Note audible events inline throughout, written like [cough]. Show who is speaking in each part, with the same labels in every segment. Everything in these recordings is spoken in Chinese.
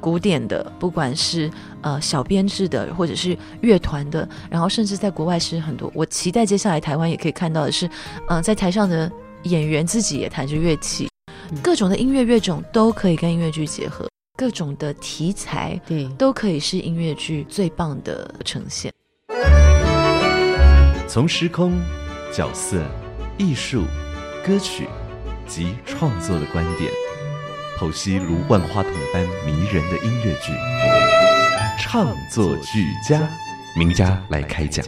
Speaker 1: 古典的，不管是呃小编制的，或者是乐团的，然后甚至在国外是很多。我期待接下来台湾也可以看到的是，嗯，在台上的演员自己也弹着乐器，各种的音乐乐种都可以跟音乐剧结合。各种的题材，
Speaker 2: 对，
Speaker 1: 都可以是音乐剧最棒的呈现。
Speaker 3: 从时空、角色、艺术、歌曲及创作的观点，剖析如万花筒般迷人的音乐剧，唱作俱佳，名家来开讲。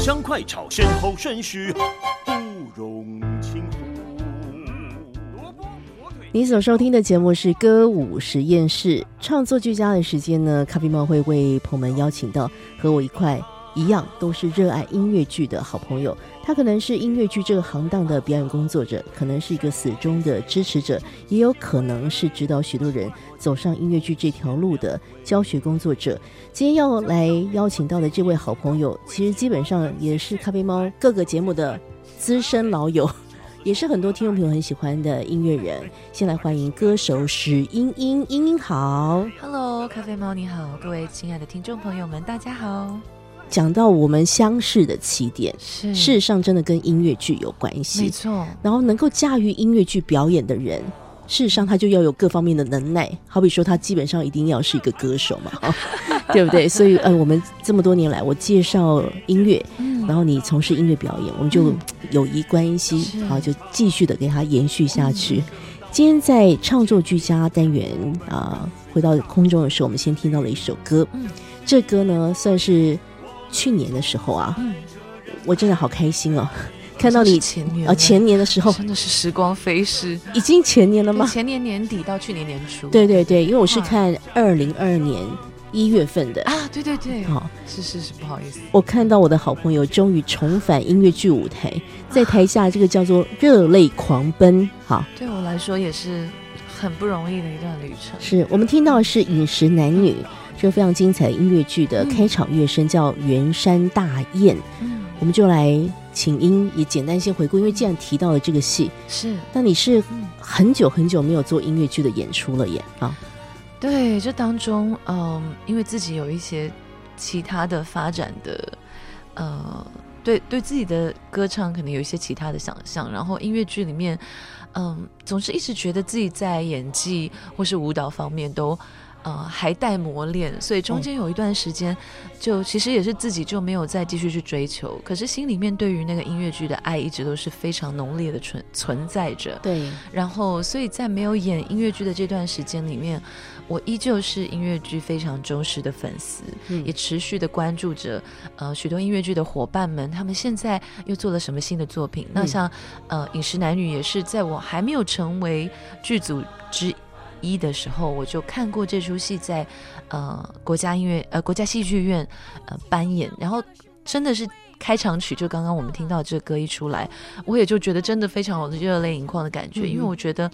Speaker 4: 香快炒，先后顺序不容轻忽。
Speaker 2: 你所收听的节目是歌舞实验室创作俱佳的时间呢？咖啡猫会为朋友们邀请到和我一块一样都是热爱音乐剧的好朋友。他可能是音乐剧这个行当的表演工作者，可能是一个死忠的支持者，也有可能是指导许多人走上音乐剧这条路的教学工作者。今天要来邀请到的这位好朋友，其实基本上也是咖啡猫各个节目的资深老友，[laughs] 也是很多听众朋友很喜欢的音乐人。先来欢迎歌手史英英，英英好
Speaker 1: ，Hello，咖啡猫你好，各位亲爱的听众朋友们，大家好。
Speaker 2: 讲到我们相识的起点，事实上真的跟音乐剧有关系，
Speaker 1: 没错。
Speaker 2: 然后能够驾驭音乐剧表演的人。事实上，他就要有各方面的能耐。好比说，他基本上一定要是一个歌手嘛，[laughs] 对不对？所以，呃，我们这么多年来，我介绍音乐，然后你从事音乐表演，我们就友谊关系，好，就继续的给他延续下去。今天在创作居家单元啊，回到空中的时候，我们先听到了一首歌。这歌呢，算是去年的时候啊，我真的好开心哦。[laughs] 看到你
Speaker 1: 前年
Speaker 2: 啊，前年的时候。
Speaker 1: 真的是时光飞逝，
Speaker 2: 已经前年了吗？
Speaker 1: 前年年底到去年年初。
Speaker 2: 对对对，因为我是看二零二二年一月份的。
Speaker 1: 啊，对对对，好，是是是，不好意思，
Speaker 2: 我看到我的好朋友终于重返音乐剧舞台，在台下这个叫做热泪狂奔，好，
Speaker 1: 对我来说也是很不容易的一段旅程。
Speaker 2: 是我们听到的是《饮食男女》这个非常精彩的音乐剧的开场乐声，叫《圆山大雁》，嗯，我们就来。请音也简单先回顾，因为既然提到了这个戏，
Speaker 1: 是，
Speaker 2: 那你是很久很久没有做音乐剧的演出了耶啊？
Speaker 1: 对，这当中，嗯，因为自己有一些其他的发展的，呃，对对自己的歌唱可能有一些其他的想象，然后音乐剧里面，嗯，总是一直觉得自己在演技或是舞蹈方面都。呃，还带磨练，所以中间有一段时间，就其实也是自己就没有再继续去追求。可是心里面对于那个音乐剧的爱，一直都是非常浓烈的存存在着。
Speaker 2: 对，
Speaker 1: 然后所以在没有演音乐剧的这段时间里面，我依旧是音乐剧非常忠实的粉丝，也持续的关注着呃许多音乐剧的伙伴们，他们现在又做了什么新的作品。那像呃饮食男女也是在我还没有成为剧组之。一的时候，我就看过这出戏在，呃，国家音乐呃国家戏剧院呃扮演，然后真的是开场曲，就刚刚我们听到这歌一出来，我也就觉得真的非常有热泪盈眶的感觉，因为我觉得。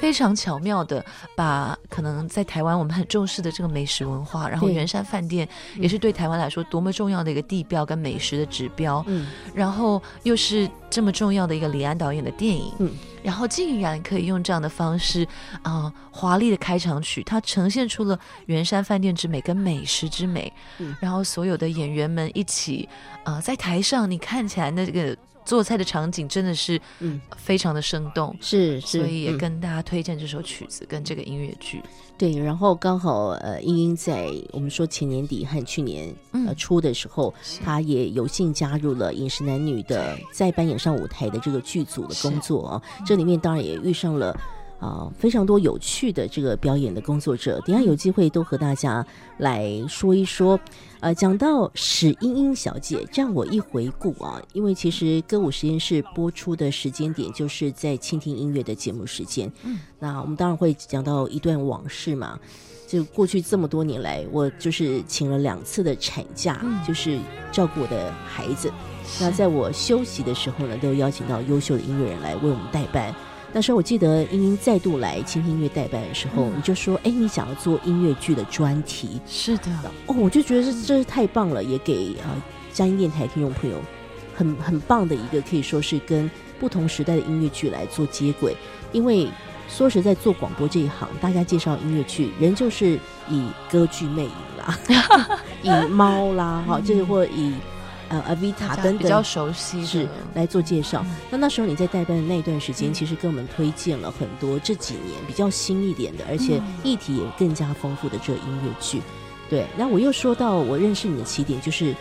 Speaker 1: 非常巧妙的把可能在台湾我们很重视的这个美食文化，然后圆山饭店也是对台湾来说多么重要的一个地标跟美食的指标，嗯，然后又是这么重要的一个李安导演的电影，嗯，然后竟然可以用这样的方式啊华丽的开场曲，它呈现出了圆山饭店之美跟美食之美，嗯，然后所有的演员们一起啊在台上，你看起来那个。做菜的场景真的是，嗯，非常的生动，
Speaker 2: 是，
Speaker 1: 所以也跟大家推荐这首曲子跟这个音乐剧。
Speaker 2: 对，然后刚好呃，英英在我们说前年底和去年呃初的时候，她也有幸加入了《饮食男女》的在扮演上舞台的这个剧组的工作啊，这里面当然也遇上了。啊，非常多有趣的这个表演的工作者，等下有机会都和大家来说一说。呃，讲到史英英小姐，这样我一回顾啊，因为其实歌舞实验室播出的时间点就是在倾听音乐的节目时间。嗯，那我们当然会讲到一段往事嘛。就过去这么多年来，我就是请了两次的产假，就是照顾我的孩子。那在我休息的时候呢，都邀请到优秀的音乐人来为我们代班。那时候我记得英英再度来倾听音乐代班的时候，你就说：“哎，你想要做音乐剧的专题？”
Speaker 1: 是的，
Speaker 2: 哦，我就觉得这真是太棒了，也给啊嘉音电台听众朋友很很棒的一个，可以说是跟不同时代的音乐剧来做接轨。因为说实在，做广播这一行，大家介绍音乐剧，人就是以歌剧魅影啦，[laughs] 以猫啦，哈，就是或以。呃，阿维塔等等
Speaker 1: 比较熟悉
Speaker 2: 是来做介绍。那那时候你在代班的那段时间，其实跟我们推荐了很多这几年比较新一点的，而且议题也更加丰富的这音乐剧。对，那我又说到我认识你的起点，就是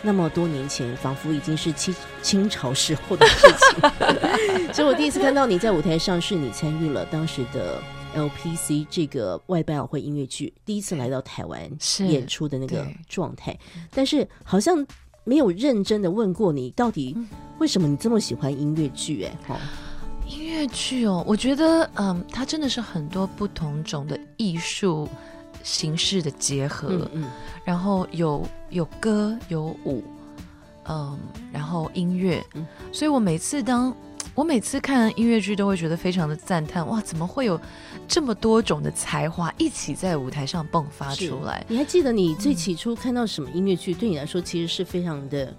Speaker 2: 那么多年前，仿佛已经是清清朝时候的事情。[laughs] [laughs] 所以我第一次看到你在舞台上，是你参与了当时的 LPC 这个外百老汇音乐剧，第一次来到台湾演出的那个状态。但是好像。没有认真的问过你，到底为什么你这么喜欢音乐剧？哎，哦，
Speaker 1: 音乐剧哦，我觉得，嗯，它真的是很多不同种的艺术形式的结合，嗯，然后有有歌有舞，嗯，然后音乐，所以我每次当。我每次看音乐剧都会觉得非常的赞叹，哇，怎么会有这么多种的才华一起在舞台上迸发出来？
Speaker 2: 你还记得你最起初看到什么音乐剧？对你来说其实是非常的。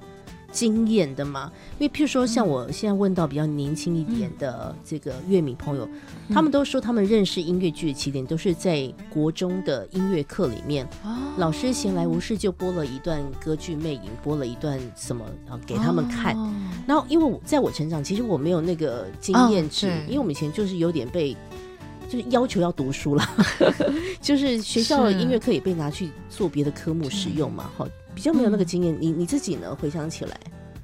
Speaker 2: 惊艳的吗？因为譬如说，像我现在问到比较年轻一点的这个乐迷朋友，他们都说他们认识音乐剧的起点都是在国中的音乐课里面，老师闲来无事就播了一段歌剧《魅影》，播了一段什么啊给他们看。然后，因为我在我成长，其实我没有那个经验值，因为我们以前就是有点被就是要求要读书了，[laughs] 就是学校的音乐课也被拿去做别的科目使用嘛，好。比较没有那个经验，你你自己呢？回想起来，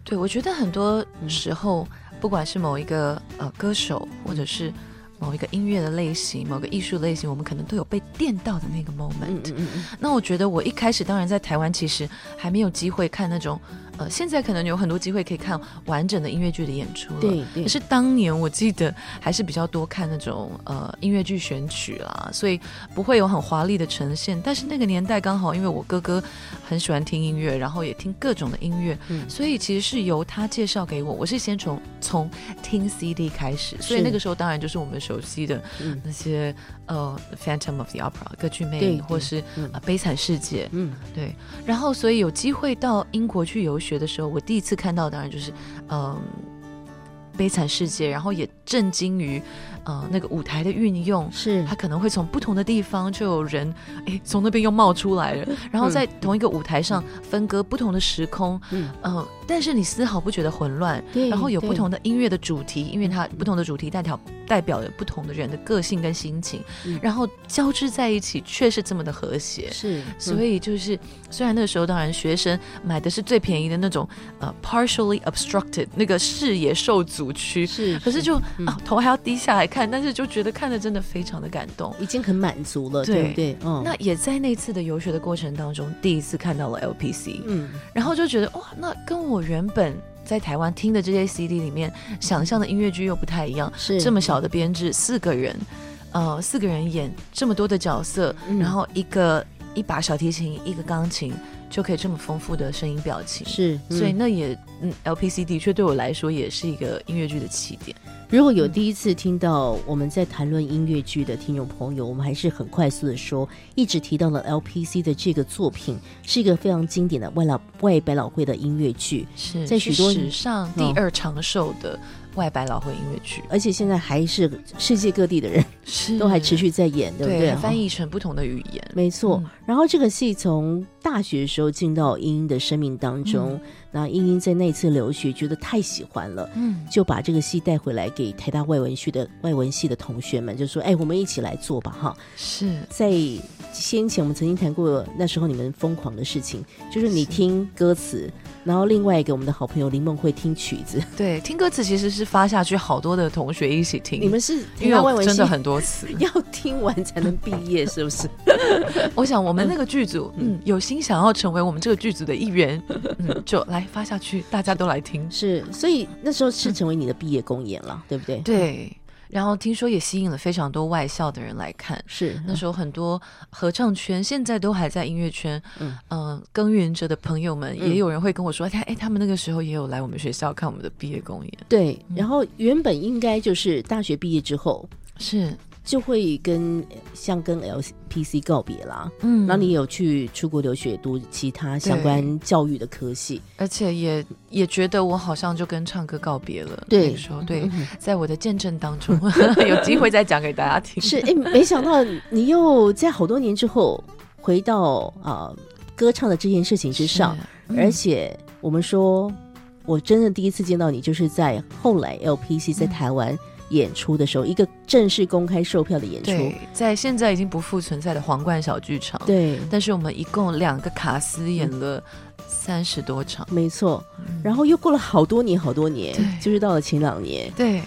Speaker 1: 对我觉得很多时候，不管是某一个呃歌手，或者是某一个音乐的类型，某个艺术类型，我们可能都有被电到的那个 moment 嗯嗯。那我觉得我一开始当然在台湾，其实还没有机会看那种。呃，现在可能有很多机会可以看完整的音乐剧的演出了。
Speaker 2: 对，
Speaker 1: 可是当年我记得还是比较多看那种呃音乐剧选曲啦，所以不会有很华丽的呈现。但是那个年代刚好，因为我哥哥很喜欢听音乐，然后也听各种的音乐，所以其实是由他介绍给我。我是先从从听 CD 开始，所以那个时候当然就是我们熟悉的那些呃《Phantom of the Opera》歌剧魅影，或是《悲惨世界》。嗯，对。然后所以有机会到英国去游。学的时候，我第一次看到当然就是，嗯，悲惨世界，然后也震惊于，呃那个舞台的运用，
Speaker 2: 是。
Speaker 1: 它可能会从不同的地方就有人哎从那边又冒出来了，然后在同一个舞台上分割不同的时空，
Speaker 2: 嗯。
Speaker 1: 呃，但是你丝毫不觉得混乱，
Speaker 2: 对
Speaker 1: 然后有不同的音乐的主题，因为它不同的主题代表代表了不同的人的个性跟心情，
Speaker 2: 嗯。
Speaker 1: 然后交织在一起，却是这么的和谐。
Speaker 2: 是，
Speaker 1: 所以就是，虽然那个时候当然学生买的是最便宜的那种，呃，partially obstructed 那个视野受阻区，
Speaker 2: 是，
Speaker 1: 可是就、
Speaker 2: 嗯。
Speaker 1: 啊头还要低下来看，但是就觉得看的真的非常的感动。
Speaker 2: 已经很满足了，
Speaker 1: 对
Speaker 2: 对不对？嗯，
Speaker 1: 那也在那次的游学的过程当中，第一次看到了 LPC，、
Speaker 2: 嗯
Speaker 1: 然后就觉得哇，那跟我原本在台湾听的这些 CD 里面想象的音乐剧又不太一样。
Speaker 2: 是
Speaker 1: 这么小的编制，四个人，呃，四个人演这么多的角色，
Speaker 2: 嗯
Speaker 1: 然后一个一把小提琴，一个钢琴，就可以这么丰富的声音表情。
Speaker 2: 是，
Speaker 1: 所以
Speaker 2: 嗯
Speaker 1: 那也，嗯，LPC 的确对我来说也是一个音乐剧的起点。
Speaker 2: 如果有第一次听到我们在谈论音乐剧的听众朋友，我们还是很快速的说，一直提到了 LPC 的这个作品是一个非常经典的外老外百老汇的音乐剧，
Speaker 1: 是
Speaker 2: 在许多
Speaker 1: 史上第二长寿的外百老汇音乐剧，
Speaker 2: 而且现在还是世界各地的人
Speaker 1: 是。
Speaker 2: 都还持续在演，对不对？
Speaker 1: 翻
Speaker 2: 哦
Speaker 1: 译成不同的语言。
Speaker 2: 没错，
Speaker 1: 嗯。
Speaker 2: 然后这个戏从大学的时候进到英英的生命当中，那英英在那次留学觉得太喜欢了，
Speaker 1: 嗯，
Speaker 2: 就把这个戏带回来给台大外文系的外文系的同学们，就说：“哎，我们一起来做吧，哈。”
Speaker 1: 是。
Speaker 2: 在先前我们曾经谈过那时候你们疯狂的事情，就是你听歌词，然后另外一个我们的好朋友林梦会听曲子，[laughs]
Speaker 1: 对，听歌词其实是发下去，好多的同学一起听。
Speaker 2: 你们是台
Speaker 1: 因为真的很多词，[laughs]
Speaker 2: 要听完才能毕业，是不是？[laughs]
Speaker 1: 我想我们那个剧组，嗯，有心想要成为我们这个剧组的一员，嗯，就来发下去，大家都来听。
Speaker 2: 是，所以那时候是成为你的毕业公演了，对不对？，
Speaker 1: 对，然后听说也吸引了非常多外校的人来看。
Speaker 2: 是
Speaker 1: 那时候很多合唱圈现在都还在音乐圈，
Speaker 2: 嗯。
Speaker 1: 嗯、耕耘着的朋友们，
Speaker 2: 嗯
Speaker 1: 也有人会跟我说，他哎，他们那个时候也有来我们学校看我们的毕业公演，
Speaker 2: 对。然后原本应该就是大学毕业之后。
Speaker 1: 是，
Speaker 2: 就会跟像跟 LPC 告别啦。
Speaker 1: 嗯
Speaker 2: 然后你有去出国留学读其他相关教育的科系，
Speaker 1: 而且也也觉得我好像就跟唱歌告别了。
Speaker 2: 对
Speaker 1: 那个时候对，
Speaker 2: 嗯
Speaker 1: 在我的见证当中，[laughs] 有机会再讲给大家听。
Speaker 2: 是哎，没想到你又在好多年之后回到啊、歌唱的这件事情之上，
Speaker 1: 是，
Speaker 2: 而且我们说，我真的第一次见到你，就是在后来 LPC 在
Speaker 1: 嗯
Speaker 2: 台湾演出的时候，一个正式公开售票的演出，
Speaker 1: 对，在现在已经不复存在的皇冠小剧场，，
Speaker 2: 对，
Speaker 1: 但是我们一共两个卡司演了三十多场，
Speaker 2: 没错。
Speaker 1: 嗯。
Speaker 2: 然后又过了好多年，好多年
Speaker 1: 对，
Speaker 2: 就是到了前两年，
Speaker 1: 对，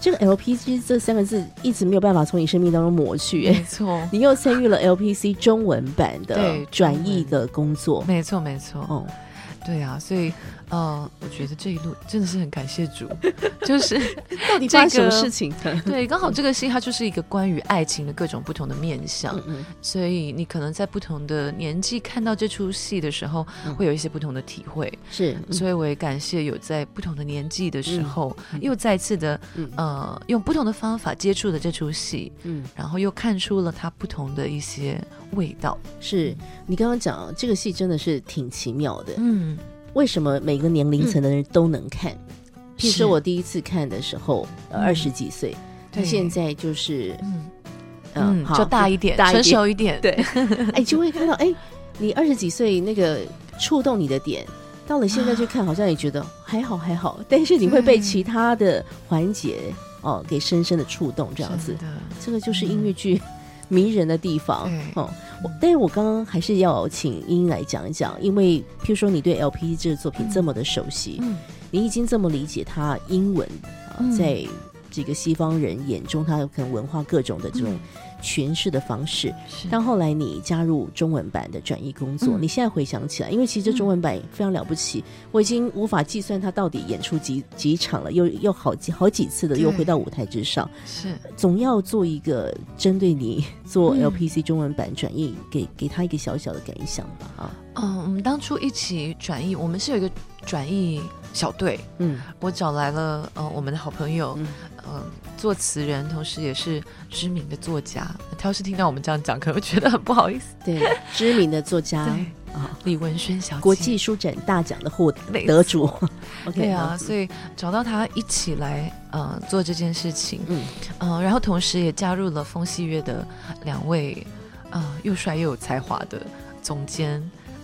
Speaker 2: 这个 LPG 这三个字一直没有办法从你生命当中抹去。哎。
Speaker 1: 没错，
Speaker 2: 你又参与了 LPC 中文版的
Speaker 1: 对
Speaker 2: 转译的工作，
Speaker 1: 没错，没错，
Speaker 2: 哦，
Speaker 1: 对啊，所以呃，我觉得这一路真的是很感谢主，就是 [laughs]
Speaker 2: 到底
Speaker 1: 发生什么事
Speaker 2: 情？[laughs]
Speaker 1: 对，刚好这个戏它就是一个关于爱情的各种不同的面相，
Speaker 2: 嗯嗯，
Speaker 1: 所以你可能在不同的年纪看到这出戏的时候，
Speaker 2: 嗯
Speaker 1: 会有一些不同的体会。
Speaker 2: 是，嗯
Speaker 1: 所以我也感谢有在不同的年纪的时候，
Speaker 2: 嗯
Speaker 1: 又再次的
Speaker 2: 嗯
Speaker 1: 呃用不同的方法接触了这出戏，
Speaker 2: 嗯，
Speaker 1: 然后又看出了它不同的一些味道。
Speaker 2: 是你刚刚讲这个戏真的是挺奇妙的，
Speaker 1: 嗯，
Speaker 2: 为什么每个年龄层的人都能看？譬如
Speaker 1: 是
Speaker 2: 说我第一次看的时候，二十几岁，他
Speaker 1: 对
Speaker 2: 现在就是
Speaker 1: 嗯。就大一点，成
Speaker 2: 大一点。
Speaker 1: 熟一点。
Speaker 2: 对，[laughs] 哎，就会看到哎，你二十几岁那个触动你的点，到了现在去看，好像也觉得还好还好，但是你会被其他的环节哦给深深的触动，这样子。这个就是音乐剧迷人的地方
Speaker 1: 嗯
Speaker 2: 哦。我但是我刚刚还是要请英英来讲一讲，因为譬如说你对 LP 这个作品这么的熟悉，
Speaker 1: 嗯。
Speaker 2: 你已经这么理解它英文啊、
Speaker 1: 嗯。
Speaker 2: 在这个西方人眼中，它可能文化各种的这种
Speaker 1: 嗯
Speaker 2: 诠释的方式。
Speaker 1: 是。
Speaker 2: 但后来你加入中文版的转译工作，
Speaker 1: 嗯。
Speaker 2: 你现在回想起来，因为其实这中文版非常了不起，我已经无法计算它到底演出几几场了，又又好几好几次的又回到舞台之上，
Speaker 1: 是。
Speaker 2: 总要做一个针对你做
Speaker 1: 嗯。
Speaker 2: LPC 中文版转译，给给他一个小小的感想吧啊，
Speaker 1: 嗯，我们当初一起转译，我们是有一个转译小队，
Speaker 2: 嗯
Speaker 1: 我找来了呃我们的好朋友，
Speaker 2: 嗯
Speaker 1: 嗯、作词人，同时也是知名的作家。他要是听到我们这样讲，可能会觉得很不好意思。
Speaker 2: 对，知名的作家
Speaker 1: 对
Speaker 2: 啊，
Speaker 1: 李文轩小姐，
Speaker 2: 国际书展大奖的获
Speaker 1: 没
Speaker 2: 得主。[laughs] OK，
Speaker 1: 对啊，所以找到他一起来呃做这件事情，
Speaker 2: 嗯
Speaker 1: 呃，然后同时也加入了风戏月的两位呃又帅又有才华的总监，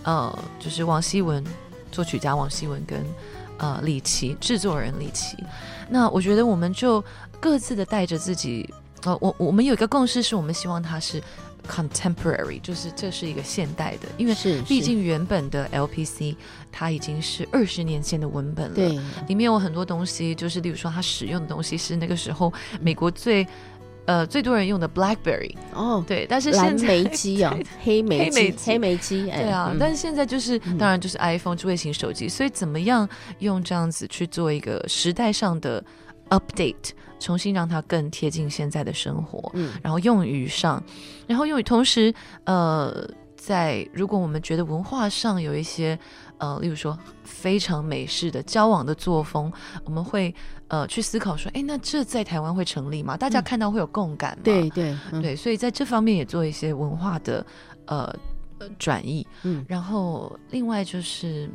Speaker 1: 呃，就是王希文作曲家王希文跟呃李琦制作人李琦。那我觉得我们就各自的带着自己，呃，我我们有一个共识，是我们希望它是 contemporary，就是这是一个现代的，因为
Speaker 2: 是是。
Speaker 1: 毕竟原本的 LPC 它已经是二十年前的文本了，
Speaker 2: 对，
Speaker 1: 里面有很多东西，就是例如说它使用的东西是那个时候美国最呃最多人用的 BlackBerry，
Speaker 2: 哦，
Speaker 1: 对，但是
Speaker 2: 蓝
Speaker 1: 现在
Speaker 2: 莓机啊，[laughs] 黑莓机
Speaker 1: 黑莓，机。对啊，
Speaker 2: 嗯。
Speaker 1: 但是现在就是
Speaker 2: 嗯。
Speaker 1: 当然就是 iPhone 智慧型手机，所以怎么样用这样子去做一个时代上的 update，重新让它更贴近现在的生活，
Speaker 2: 嗯。
Speaker 1: 然后用语上，然后用于同时，呃，在如果我们觉得文化上有一些，呃，例如说非常美式的交往的作风，我们会呃去思考说，哎，那这在台湾会成立吗？大家
Speaker 2: 嗯。
Speaker 1: 看到会有共感吗？
Speaker 2: 对对嗯。
Speaker 1: 对，所以在这方面也做一些文化的呃呃转移，
Speaker 2: 嗯。
Speaker 1: 然后另外就是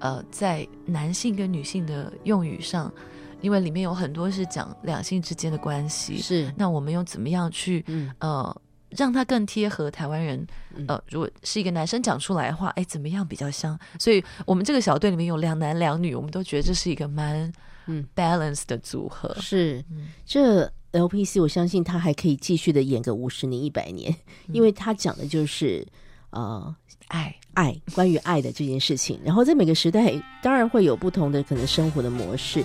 Speaker 1: 呃在男性跟女性的用语上，因为里面有很多是讲两性之间的关系，
Speaker 2: 是。
Speaker 1: 那我们又怎么样去
Speaker 2: 嗯。
Speaker 1: 呃让它更贴合台湾人？
Speaker 2: 嗯
Speaker 1: 呃，如果是一个男生讲出来的话，哎，怎么样比较像？所以我们这个小队里面有两男两女，我们都觉得这是一个蛮
Speaker 2: 嗯
Speaker 1: balance 的组合。
Speaker 2: 是
Speaker 1: 嗯
Speaker 2: 这 LPC，我相信他还可以继续的演个五十年、一百年，
Speaker 1: 嗯
Speaker 2: 因为他讲的就是呃
Speaker 1: 爱，
Speaker 2: 爱，关于爱的这件事情。然后在每个时代，当然会有不同的可能生活的模式。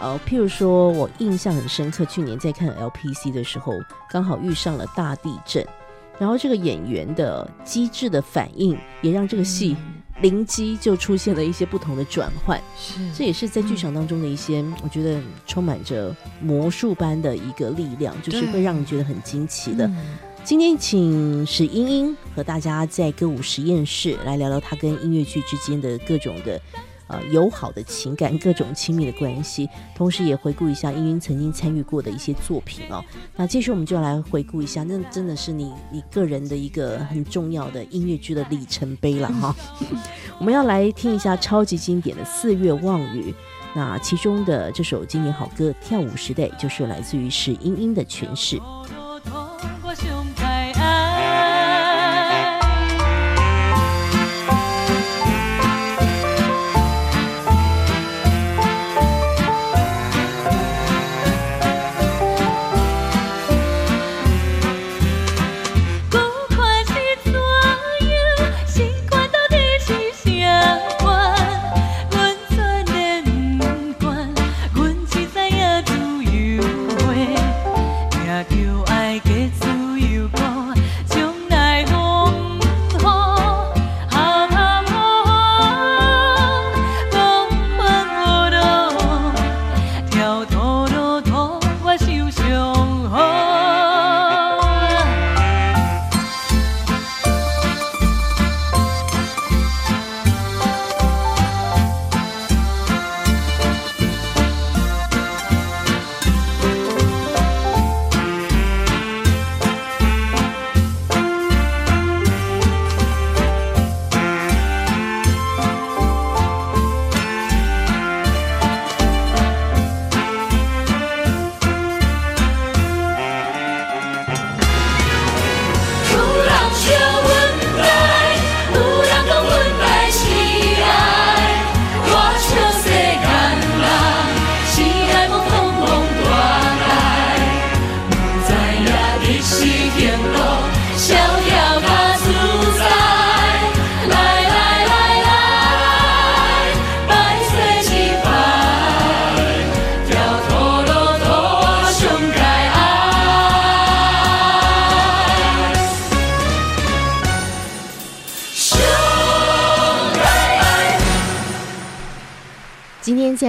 Speaker 2: 呃，譬如说我印象很深刻，去年在看 LPC 的时候，刚好遇上了大地震，然后这个演员的机智的反应，也让这个戏
Speaker 1: 嗯
Speaker 2: 灵机就出现了一些不同的转换。
Speaker 1: 是
Speaker 2: 这也是在剧场当中的一些，我觉得充满着魔术般的一个力量，就是会让你觉得很惊奇的。
Speaker 1: 嗯
Speaker 2: 今天请史英英和大家在歌舞实验室来聊聊她跟音乐剧之间的各种的呃友好的情感、各种亲密的关系，同时也回顾一下英英曾经参与过的一些作品哦。那接着我们就来回顾一下，那真的是你你个人的一个很重要的音乐剧的里程碑了哈。[laughs] 我们要来听一下超级经典的《四月望雨》。那其中的这首经典好歌《跳舞时代》，就是来自于史英英的诠释。
Speaker 5: 我上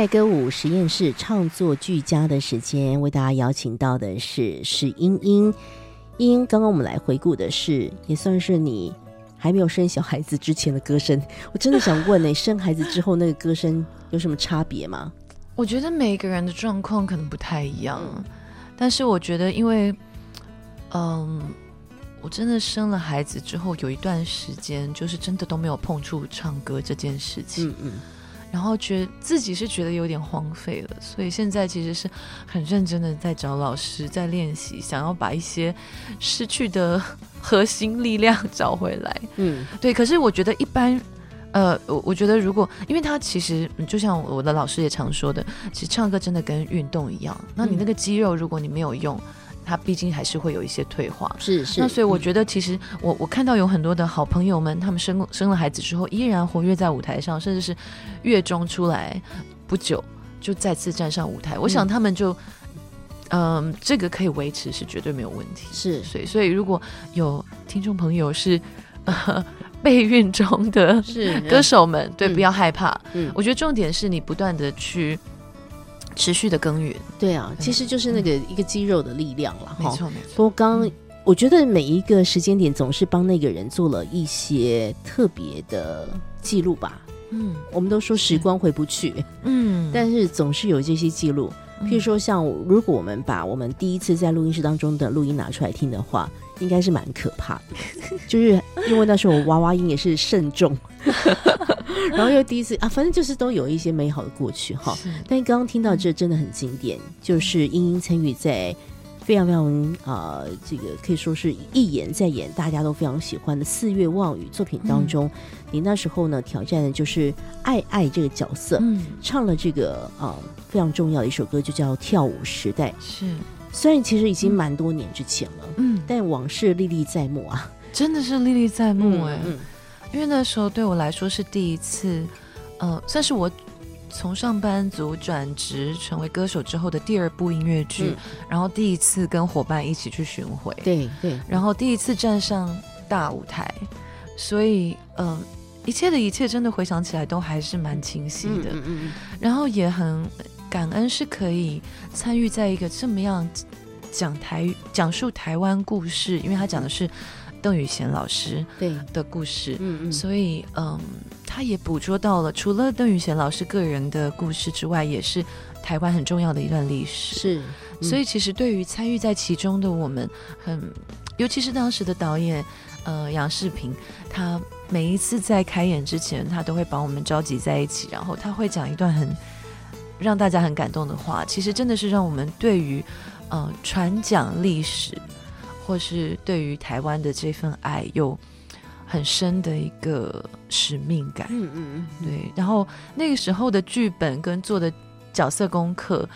Speaker 5: 在
Speaker 2: 歌舞实验室唱作俱佳的时间，为大家邀请到的是史英英。英英，刚刚我们来回顾的是，也算是你还没有生小孩子之前的歌声。我真的想问呢、生孩子之后那个歌声有什么差别吗？
Speaker 1: 我觉得每个人的状况可能不太一样，但是我觉得，因为，嗯，我真的生了孩子之后，有一段时间就是真的都没有碰触唱歌这件事情，
Speaker 2: 嗯嗯，
Speaker 1: 然后觉自己是觉得有点荒废了，所以现在其实是很认真的在找老师，在练习，想要把一些失去的 [laughs] 核心力量 [laughs] 找回来。
Speaker 2: 嗯
Speaker 1: 对，可是我觉得一般，呃，我我觉得如果，因为他其实嗯就像我的老师也常说的，其实唱歌真的跟运动一样，那你那个肌肉如果你没有用，它毕竟还是会有一些退化。
Speaker 2: 是是，
Speaker 1: 那所以我觉得，其实我我看到有很多的好朋友们，他们生生了孩子之后，依然活跃在舞台上，甚至是月中出来不久就再次站上舞台。我想他们就，嗯、这个可以维持是绝对没有问题。
Speaker 2: 是
Speaker 1: 所以，所以如果有听众朋友是呃 [laughs] 备孕中的
Speaker 2: 是
Speaker 1: 歌手们，对，
Speaker 2: 嗯
Speaker 1: 不要害怕。
Speaker 2: 嗯
Speaker 1: 我觉得重点是你不断的去持续的耕耘。
Speaker 2: 对啊，其实就是那个一个肌肉的力量了哈。
Speaker 1: 没错，没错。
Speaker 2: 不过刚我觉得每一个时间点总是帮那个人做了一些特别的记录吧。
Speaker 1: 嗯
Speaker 2: 我们都说时光回不去，
Speaker 1: 嗯，
Speaker 2: 但是总是有这些记录。譬如说，像如果我们把我们第一次在录音室当中的录音拿出来听的话，应该是蛮可怕的。就是因为那时候我娃娃音也是慎重，[laughs] [laughs] 然后又第一次啊，反正就是都有一些美好的过去哈。
Speaker 1: 是。
Speaker 2: 但刚刚听到这真的很经典，就是英英参与在非常非常啊、这个可以说是一演再演，大家都非常喜欢的《四月望雨》作品当中，你那时候呢挑战的就是爱爱这个角色，
Speaker 1: 嗯。
Speaker 2: 唱了这个啊、非常重要的一首歌，就叫《跳舞时代》。
Speaker 1: 是。
Speaker 2: 虽然其实已经蛮多年之前了，
Speaker 1: 嗯，
Speaker 2: 但往事历历在目啊。
Speaker 1: 真的是历历在目哎、
Speaker 2: 嗯
Speaker 1: 因为那时候对我来说是第一次，呃，算是我从上班族转职成为歌手之后的第二部音乐剧，
Speaker 2: 嗯
Speaker 1: 然后第一次跟伙伴一起去巡回，
Speaker 2: 对对，
Speaker 1: 然后第一次站上大舞台，所以呃，一切的一切真的回想起来都还是蛮清晰的，
Speaker 2: 嗯嗯
Speaker 1: 然后也很感恩是可以参与在一个这么样讲台讲述台湾故事，因为他讲的是邓宇贤老师
Speaker 2: 对，
Speaker 1: 的故事，
Speaker 2: 嗯嗯，
Speaker 1: 所以嗯，他也捕捉到了除了邓宇贤老师个人的故事之外，也是台湾很重要的一段历史。
Speaker 2: 是，嗯
Speaker 1: 所以其实对于参与在其中的我们，很，尤其是当时的导演，呃，杨世平，他每一次在开演之前，他都会把我们召集在一起，然后他会讲一段很让大家很感动的话。其实真的是让我们对于呃传讲历史，或是对于台湾的这份爱有很深的一个使命感。
Speaker 2: 嗯嗯嗯，
Speaker 1: 对，然后那个时候的剧本跟做的角色功课，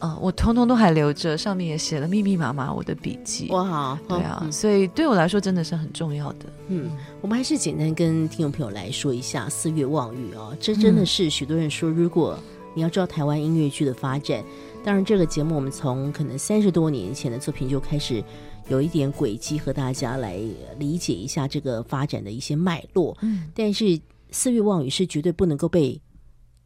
Speaker 1: 呃，我通通都还留着，上面也写了密密麻麻我的笔记。
Speaker 2: 哇，
Speaker 1: 对啊，
Speaker 2: 嗯
Speaker 1: 所以对我来说真的是很重要的。
Speaker 2: 嗯，我们还是简单跟听众朋友来说一下《四月望雨》哦，这真的是许多人说，如果你要知道台湾音乐剧的发展，当然这个节目我们从可能三十多年前的作品就开始有一点轨迹和大家来理解一下这个发展的一些脉络，
Speaker 1: 嗯。
Speaker 2: 但是《四月望雨》是绝对不能够被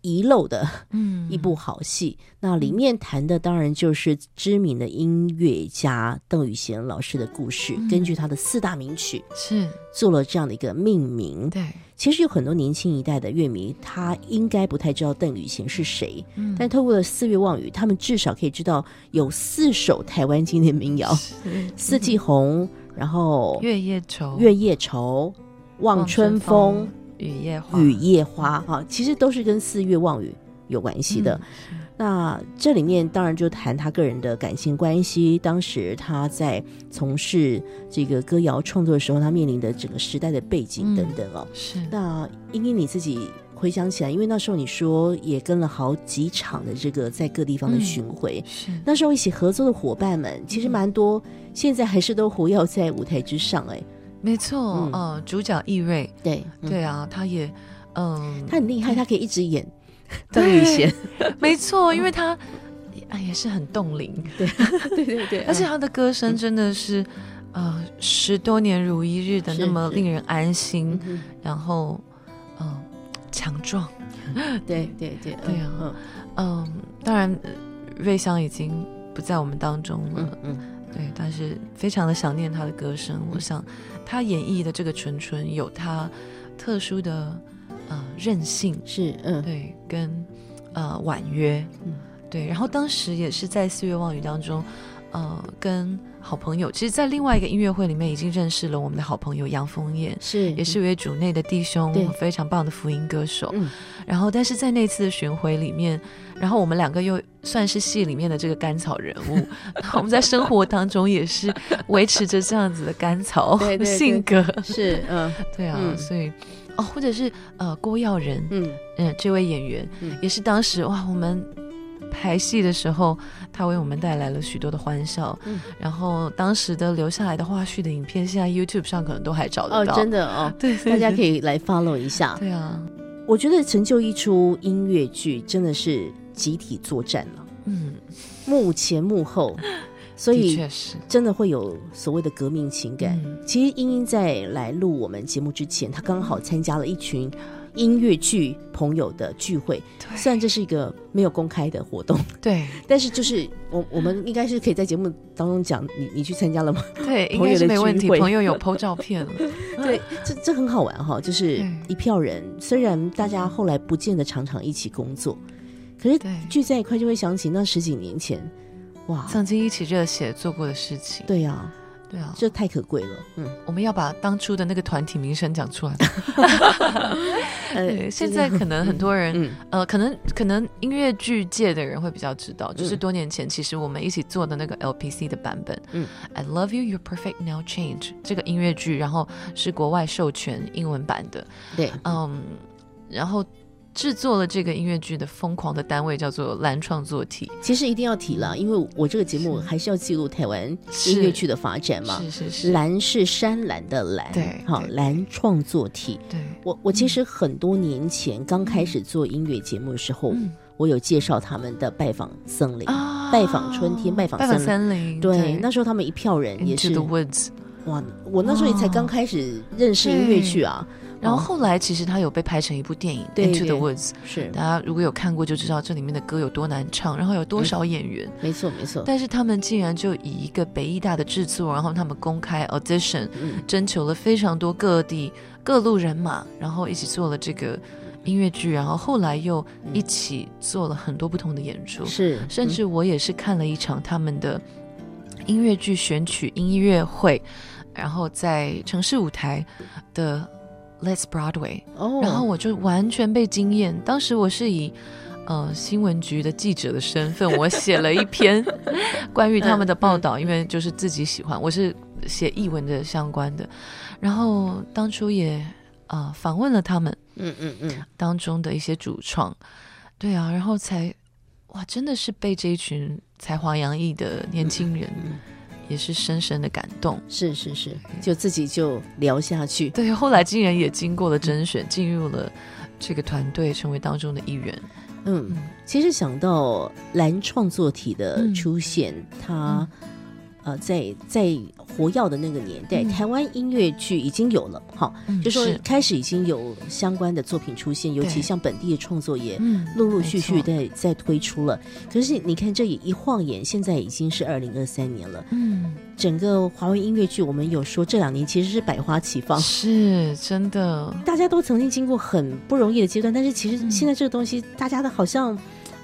Speaker 2: 遗漏的
Speaker 1: 嗯。[laughs]
Speaker 2: 一部好戏。那里面谈的当然就是知名的音乐家邓宇贤老师的故事，
Speaker 1: 嗯。
Speaker 2: 根据他的四大名曲
Speaker 1: 是。
Speaker 2: 做了这样的一个命名。
Speaker 1: 对，
Speaker 2: 其实有很多年轻一代的乐迷，他应该不太知道邓宇贤是谁，
Speaker 1: 嗯。
Speaker 2: 但透过了四月望雨，他们至少可以知道有四首台湾经典民谣，《四季红》，然后
Speaker 1: 月夜愁、
Speaker 2: 月夜愁、望春风、
Speaker 1: 雨夜花、
Speaker 2: 雨夜花，哈，其实都是跟四月望雨有关系的。
Speaker 1: 嗯
Speaker 2: 那这里面当然就谈他个人的感情关系，当时他在从事这个歌谣创作的时候，他面临的整个时代的背景等等哦。
Speaker 1: 是
Speaker 2: 那英英你自己回想起来，因为那时候你说也跟了好几场的这个在各地方的巡回，
Speaker 1: 是
Speaker 2: 那时候一起合作的伙伴们其实蛮多，现在还是都活跃在舞台之上。哎，
Speaker 1: 没错，
Speaker 2: 嗯。
Speaker 1: 呃，主角易瑞，
Speaker 2: 对，嗯。
Speaker 1: 对啊，他也嗯，
Speaker 2: 他很厉害，他可以一直演。邓宇贤，[laughs]
Speaker 1: 没错，因为他啊也是很冻龄，
Speaker 2: 对 [laughs] 对对对
Speaker 1: 而且他的歌声真的是，呃，十多年如一日的那么令人安心，
Speaker 2: 嗯
Speaker 1: 然后，嗯、强壮，[laughs]
Speaker 2: 对对对
Speaker 1: 对啊。
Speaker 2: 嗯。
Speaker 1: 嗯，当然，呃瑞香已经不在我们当中了，
Speaker 2: 嗯嗯。
Speaker 1: 对，但是非常的想念他的歌声。我想他演绎的这个纯纯有他特殊的呃韧性，
Speaker 2: 是嗯。
Speaker 1: 对，跟呃婉约，
Speaker 2: 嗯。
Speaker 1: 对。然后当时也是在《四月望雨》当中，呃跟好朋友，其实，在另外一个音乐会里面已经认识了我们的好朋友杨丰燕。
Speaker 2: 是
Speaker 1: 也是一位主内的弟兄，非常棒的福音歌手。
Speaker 2: 嗯。
Speaker 1: 然后，但是在那次的巡回里面，然后我们两个又算是戏里面的这个甘草人物，[laughs] 我们在生活当中也是维持着这样子的甘草 [laughs] 性格。
Speaker 2: 是嗯。
Speaker 1: 对啊，
Speaker 2: 嗯。
Speaker 1: 所以哦，或者是呃郭耀仁，
Speaker 2: 嗯。
Speaker 1: 嗯、这位演员、
Speaker 2: 嗯。
Speaker 1: 也是当时哇，我们排戏的时候，他为我们带来了许多的欢笑。
Speaker 2: 嗯
Speaker 1: 然后当时的留下来的花絮的影片，现在 YouTube 上可能都还找得
Speaker 2: 哦，
Speaker 1: 到。
Speaker 2: 真的哦，[laughs]
Speaker 1: 对，
Speaker 2: 大家可
Speaker 1: 以。
Speaker 2: 以来 follow 一下。
Speaker 1: 对啊，
Speaker 2: 我觉得成就一出音乐剧真的是集体作战了，
Speaker 1: 嗯，
Speaker 2: 幕前幕后，[laughs] 所以
Speaker 1: 确是。
Speaker 2: 真的会有所谓的革命情感。
Speaker 1: 嗯
Speaker 2: 其实英英在来录我们节目之前，她刚好参加了一群音乐剧朋友的聚会，
Speaker 1: 对。
Speaker 2: 虽然这是一个没有公开的活动，
Speaker 1: 对。[laughs]
Speaker 2: 但是就是我我们应该是可以在节目当中讲，你你去参加了吗？[laughs]
Speaker 1: 对，应 [laughs]
Speaker 2: 朋友的
Speaker 1: 该是没问题。朋友有 PO 照片了，
Speaker 2: 对，这这很好玩哈，就是一票人，虽然大家后来不见得常常一起工作，可是聚在一块就会想起那十几年前，哇，
Speaker 1: 曾经一起热血做过的事情。
Speaker 2: 对呀、
Speaker 1: 对啊，
Speaker 2: 这太可贵了，嗯，
Speaker 1: 我们要把当初的那个团体名声讲出来。[laughs] 现在可能很多人，
Speaker 2: 嗯
Speaker 1: 呃，可能可能音乐剧界的人会比较知道，就是
Speaker 2: 嗯
Speaker 1: 多年前其实我们一起做的那个 LPC 的版本，
Speaker 2: 嗯
Speaker 1: ，I Love You, You're Perfect Now Change 这个音乐剧，然后是国外授权英文版的，
Speaker 2: 对，
Speaker 1: 嗯，然后制作了这个音乐剧的疯狂的单位叫做蓝创作体，
Speaker 2: 其实一定要提了，因为我这个节目
Speaker 1: 是
Speaker 2: 还是要记录台湾音乐剧的发展嘛。
Speaker 1: 是是是，
Speaker 2: 蓝是山蓝的蓝，
Speaker 1: 对
Speaker 2: 好，蓝创作体。
Speaker 1: 对，
Speaker 2: 我我其实很多年前刚开始做音乐节目的时候，
Speaker 1: 嗯。
Speaker 2: 我有介绍他们的拜访森林，
Speaker 1: 啊
Speaker 2: 拜访春天，拜访森林。对，那时候他们一票人也
Speaker 1: Into
Speaker 2: 是
Speaker 1: the Woods。
Speaker 2: 哇，我那时候也才刚开始认识音乐剧啊，
Speaker 1: 然后
Speaker 2: 哦
Speaker 1: 后来其实他有被拍成一部电影《
Speaker 2: 对
Speaker 1: Into the Woods》，
Speaker 2: 是。
Speaker 1: 大家如果有看过就知道这里面的歌有多难唱，然后有多少演员。
Speaker 2: 没错没错，
Speaker 1: 但是他们竟然就以一个北艺大的制作，然后他们公开 audition，
Speaker 2: 嗯。
Speaker 1: 征求了非常多各地各路人马，然后一起做了这个音乐剧，然后后来又一起做了很多不同的演出，
Speaker 2: 是，
Speaker 1: 甚至我也是看了一场他们的音乐剧选曲音乐会，然后在城市舞台的 Let's Broadway，然后我就完全被惊艳。当时我是以呃新闻局的记者的身份，我写了一篇 [laughs] 关于他们的报道，因为就是自己喜欢，我是写译文的相关的。然后当初也呃访问了他们
Speaker 2: 嗯嗯嗯，
Speaker 1: 当中的一些主创，对啊，然后才哇，真的是被这一群才华洋溢的年轻人。也是深深的感动，
Speaker 2: 是是是，就自己就聊下去，
Speaker 1: 对，后来竟然也经过了甄选，进入了这个团队，成为当中的一员。
Speaker 2: 嗯
Speaker 1: 嗯，
Speaker 2: 其实想到蓝创作体的
Speaker 1: 嗯。
Speaker 2: 出现，它呃在在活跃的那个年代，
Speaker 1: 嗯。
Speaker 2: 台湾音乐剧已经有了，哈，
Speaker 1: 嗯
Speaker 2: 就说开始已经有相关的作品出现，尤其像本地的创作也
Speaker 1: 嗯
Speaker 2: 陆陆续续在在推出了。可是你看，这也一晃眼，现在已经是二零二三年了，
Speaker 1: 嗯，
Speaker 2: 整个华为音乐剧，我们有说这两年其实是百花齐放。
Speaker 1: 是真的，
Speaker 2: 大家都曾经经过很不容易的阶段，但是其实
Speaker 1: 嗯。
Speaker 2: 现在这个东西，大家的好像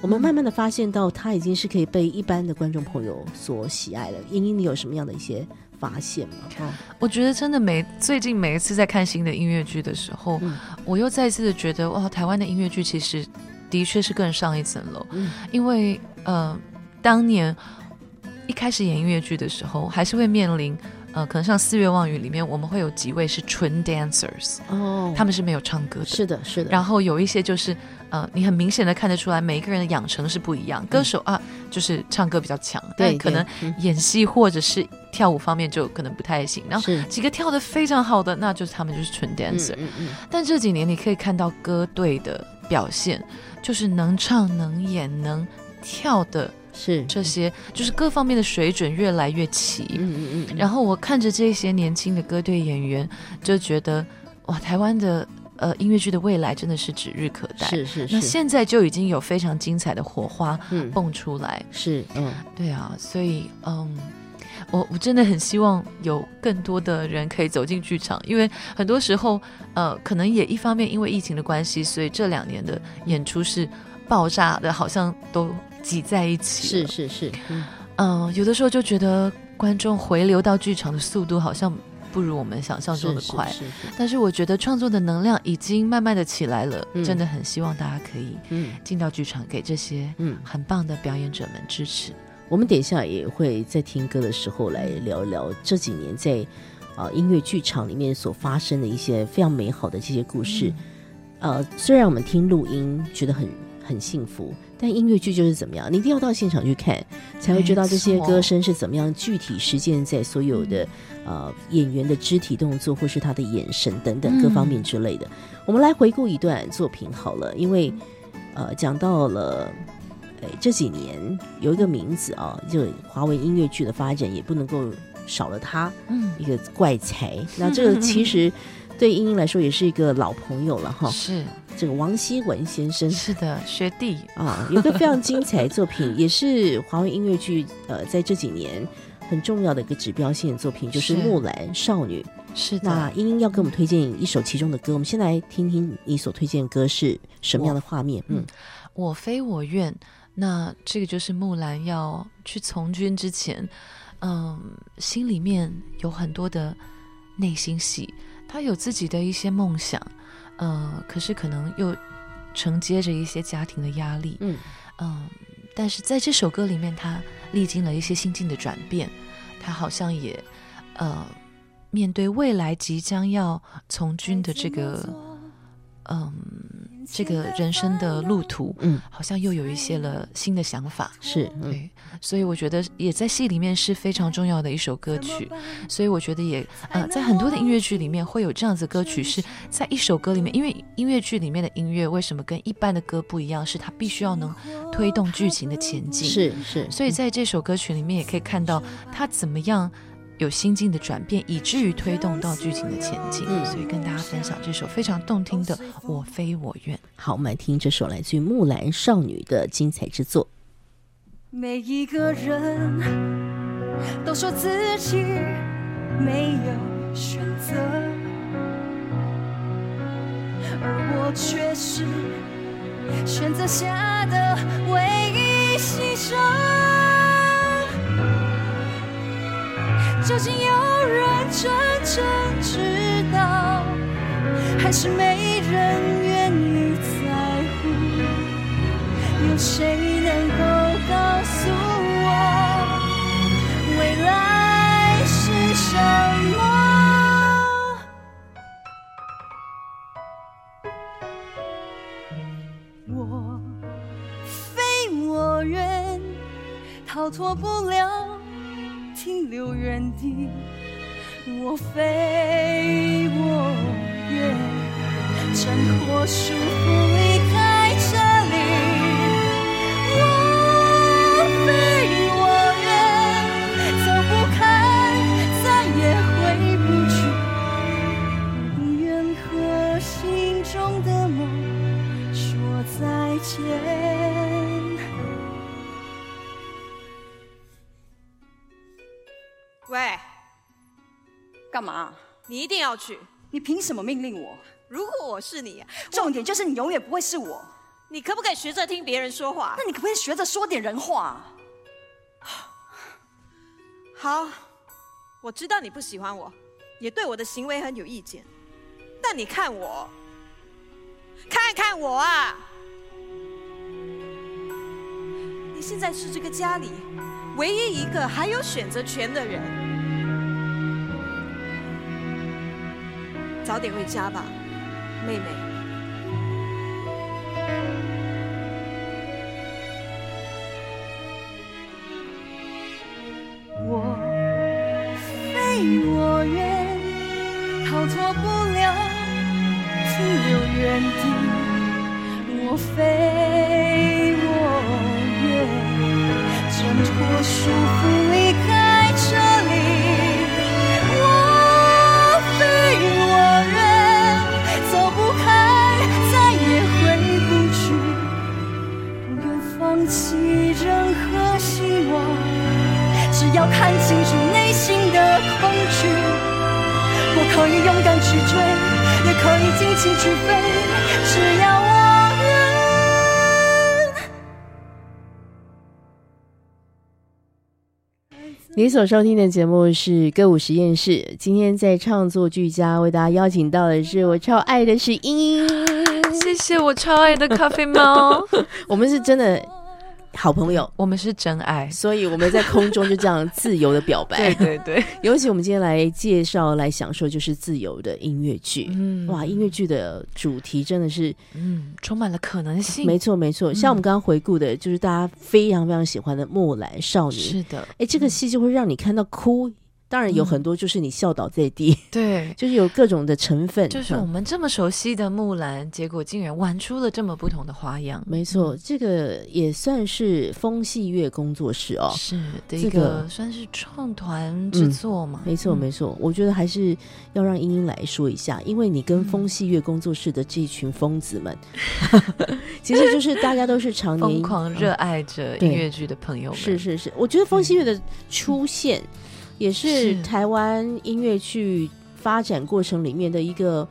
Speaker 2: 我们慢慢的发现到，它已经是可以被一般的观众朋友所喜爱了。英英，你有什么样的一些发现吗？哦，
Speaker 1: 我觉得真的每最近每一次在看新的音乐剧的时候，
Speaker 2: 嗯
Speaker 1: 我又再一次的觉得哇，台湾的音乐剧其实的确是更上一层楼，
Speaker 2: 嗯
Speaker 1: 因为呃，当年一开始演音乐剧的时候，还是会面临。呃，可能像《四月望雨》里面，我们会有几位是纯 dancers，
Speaker 2: 哦，
Speaker 1: 他们是没有唱歌的。
Speaker 2: 是的，是的，
Speaker 1: 然后有一些就是，呃，你很明显的看得出来，每一个人的养成是不一样。歌手啊，就是唱歌比较强，
Speaker 2: 对
Speaker 1: 但可能演戏或者是跳舞方面就可能不太行。然后
Speaker 2: 是
Speaker 1: 几个跳的非常好的，那就是他们就是纯 dancer。
Speaker 2: 嗯嗯
Speaker 1: 但这几年你可以看到歌队的表现，就是能唱、能演、能跳的
Speaker 2: 是
Speaker 1: 这些，就是各方面的水准越来越齐。
Speaker 2: 嗯嗯嗯，
Speaker 1: 然后我看着这些年轻的歌队演员，就觉得哇，台湾的呃音乐剧的未来真的是指日可待。
Speaker 2: 是是是，
Speaker 1: 那现在就已经有非常精彩的火花
Speaker 2: 嗯
Speaker 1: 蹦出来，
Speaker 2: 是嗯
Speaker 1: 对啊，所以嗯。我我真的很希望有更多的人可以走进剧场，因为很多时候，呃，可能也一方面因为疫情的关系，所以这两年的演出是爆炸的，好像都挤在一起。
Speaker 2: 是是是，嗯
Speaker 1: 嗯、有的时候就觉得观众回流到剧场的速度好像不如我们想象中的快。
Speaker 2: 是是是
Speaker 1: 但是我觉得创作的能量已经慢慢的起来了，
Speaker 2: 嗯
Speaker 1: 真的很希望大家可以
Speaker 2: 嗯
Speaker 1: 进到剧场，给这些
Speaker 2: 嗯。
Speaker 1: 很棒的表演者们支持。
Speaker 2: 我们等一下也会在听歌的时候来聊一聊这几年在啊、音乐剧场里面所发生的一些非常美好的这些故事。呃，虽然我们听录音觉得很很幸福，但音乐剧就是怎么样，你一定要到现场去看，才会知道这些歌声是怎么样具体实践在所有的、呃演员的肢体动作或是他的眼神等等各方面之类的。我们来回顾一段作品好了，因为呃讲到了。哎，这几年有一个名字啊，就华为音乐剧的发展也不能够少了他
Speaker 1: 嗯，
Speaker 2: 一个怪才。那这个其实对英英来说也是一个老朋友了哈。
Speaker 1: 是
Speaker 2: 这个王希文先生
Speaker 1: 是的，学弟，
Speaker 2: 啊，有个非常精彩的作品，也是华为音乐剧呃在这几年很重要的一个指标性的作品，就是
Speaker 1: 是《
Speaker 2: 木兰少女》。
Speaker 1: 是的，
Speaker 2: 那英英要给我们推荐一首其中的歌，我们先来听听你所推荐的歌是什么样的画面？嗯，
Speaker 1: 我非我愿。那这个就是木兰要去从军之前，嗯，心里面有很多的内心戏，她有自己的一些梦想，呃，可是可能又承接着一些家庭的压力，
Speaker 2: 嗯。
Speaker 1: 嗯，但是在这首歌里面，他历经了一些心境的转变，他好像也呃面对未来即将要从军的这个嗯这个人生的路途，
Speaker 2: 嗯，
Speaker 1: 好像又有一些了新的想法。
Speaker 2: 是，嗯
Speaker 1: 对，所以我觉得也在戏里面是非常重要的一首歌曲，所以我觉得也呃，在很多的音乐剧里面会有这样子歌曲，是在一首歌里面，因为音乐剧里面的音乐为什么跟一般的歌不一样？是它必须要能推动剧情的前进，，
Speaker 2: 是是，
Speaker 1: 所以在这首歌曲里面也可以看到它怎么样。有心境的转变，以至于推动到剧情的前进，
Speaker 2: 嗯
Speaker 1: 所以跟大家分享这首非常动听的《我非我愿》。
Speaker 2: 好，我们来听这首来自于木兰少女的精彩之作。
Speaker 6: 每一个人都说自己没有选择，而我却是选择下的唯一牺牲。究竟有人真正知道，还是没人愿意在乎？有谁能够告诉我未来是什么？我非我愿，逃脱不了停留原地。我飞我愿，挣脱束缚离
Speaker 7: 你一定要去。
Speaker 8: 你凭什么命令我？
Speaker 7: 如果我是你，
Speaker 8: 重点就是你永远不会是我。
Speaker 7: 你可不可以学着听别人说话
Speaker 8: 那？你可不可以学着说点人话？
Speaker 7: 好，我知道你不喜欢我，也对我的行为很有意见。但你看我，看看我啊！你现在是这个家里唯一一个还有选择权的人。早点回家吧，妹妹。
Speaker 6: 我非我愿，逃脱不了停留原地。我非我愿，挣脱束缚里放弃任何希望。只要看清楚内心的恐惧，我可以勇敢去追，也可以尽情去飞，只要我愿。
Speaker 2: 你所收听的节目是歌舞实验室，今天在创作俱佳为大家邀请到的是我超爱的是英英，
Speaker 1: 谢谢我超爱的咖啡猫，[laughs]
Speaker 2: 我们是真的好朋友，
Speaker 1: 我们是真爱。
Speaker 2: 所以我们在空中就这样自由的表白。[laughs]
Speaker 1: 对对对，
Speaker 2: 尤其我们今天来介绍、来享受，就是自由的音乐剧。
Speaker 1: 嗯
Speaker 2: 哇，音乐剧的主题真的是
Speaker 1: 嗯，充满了可能性。
Speaker 2: 没错没错。像我们刚刚回顾的，就是大家非常非常喜欢的《木兰少女》。
Speaker 1: 是的，
Speaker 2: 哎，这个戏就会让你看到哭。当然有很多就是你笑倒在地，
Speaker 1: 对，[laughs]
Speaker 2: 就是有各种的成分。
Speaker 1: 就是我们这么熟悉的木兰，结果竟然玩出了这么不同的花样。
Speaker 2: 没错，这个也算是风戏乐工作室哦，
Speaker 1: 是的一
Speaker 2: 这个
Speaker 1: 个算是创团之作嘛。
Speaker 2: 没错，
Speaker 1: 嗯。
Speaker 2: 没错，我觉得还是要让英英来说一下，因为你跟风戏乐工作室的这群疯子们，[laughs] 其实就是大家都是常年
Speaker 1: 疯狂热爱着音乐剧的朋友们，
Speaker 2: 是是是，我觉得风戏乐的出现也是
Speaker 1: 是。
Speaker 2: 台湾音乐剧发展过程里面的一个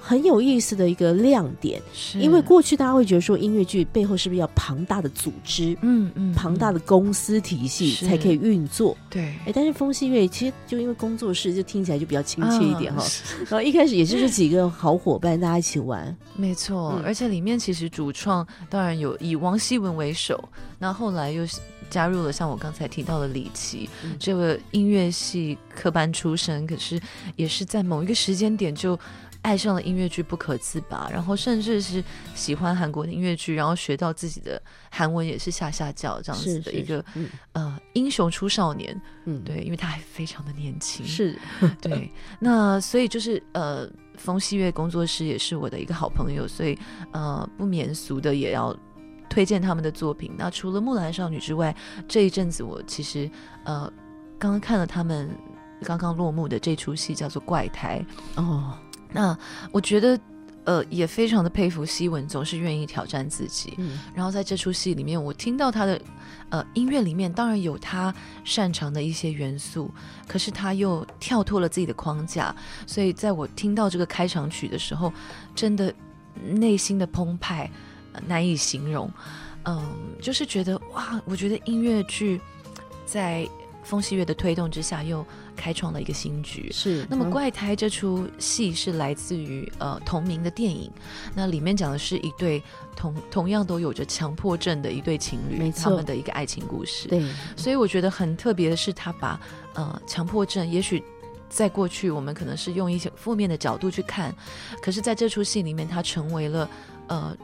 Speaker 2: 很有意思的一个亮点，
Speaker 1: 是。
Speaker 2: 因为过去大家会觉得说音乐剧背后是不是要庞大的组织？
Speaker 1: 嗯嗯
Speaker 2: 庞大的公司体系才可以运作，
Speaker 1: 对。
Speaker 2: 哎，但是风戏乐其实就因为工作室，就听起来就比较亲切一点哈。[laughs] 然后一开始也就是几个好伙伴，大家一起玩，
Speaker 1: 没错，
Speaker 2: 嗯。
Speaker 1: 而且里面其实主创当然有以王希文为首，那后来又是加入了像我刚才提到的李琦、
Speaker 2: 嗯。
Speaker 1: 这个音乐系科班出身，可是也是在某一个时间点就。爱上了音乐剧不可自拔，然后甚至是喜欢韩国的音乐剧，然后学到自己的韩文也是下下教这样子的一个
Speaker 2: 嗯。
Speaker 1: 呃英雄出少年，
Speaker 2: 嗯，
Speaker 1: 对，因为他还非常的年轻，
Speaker 2: 是，
Speaker 1: 对，[laughs] 那所以就是呃，风戏乐工作室也是我的一个好朋友，所以呃，不免俗的也要推荐他们的作品。那除了《木兰少女》之外，这一阵子我其实呃刚刚看了他们刚刚落幕的这出戏，叫做《怪胎》。
Speaker 2: 哦，
Speaker 1: 那我觉得呃也非常的佩服希文，总是愿意挑战自己。
Speaker 2: 嗯
Speaker 1: 然后在这出戏里面，我听到他的呃音乐里面，当然有他擅长的一些元素，可是他又跳脱了自己的框架，所以在我听到这个开场曲的时候，真的内心的澎湃、呃难以形容。嗯，就是觉得哇，我觉得音乐剧在风戏乐的推动之下，又开创了一个新局。
Speaker 2: 是。
Speaker 1: 那么《
Speaker 2: 嗯
Speaker 1: 怪胎》这出戏是来自于呃同名的电影，那里面讲的是一对同同样都有着强迫症的一对情侣，他们的一个爱情故事。，
Speaker 2: 对，
Speaker 1: 所以我觉得很特别的是，他把呃强迫症，也许在过去我们可能是用一些负面的角度去看，可是在这出戏里面，它成为了呃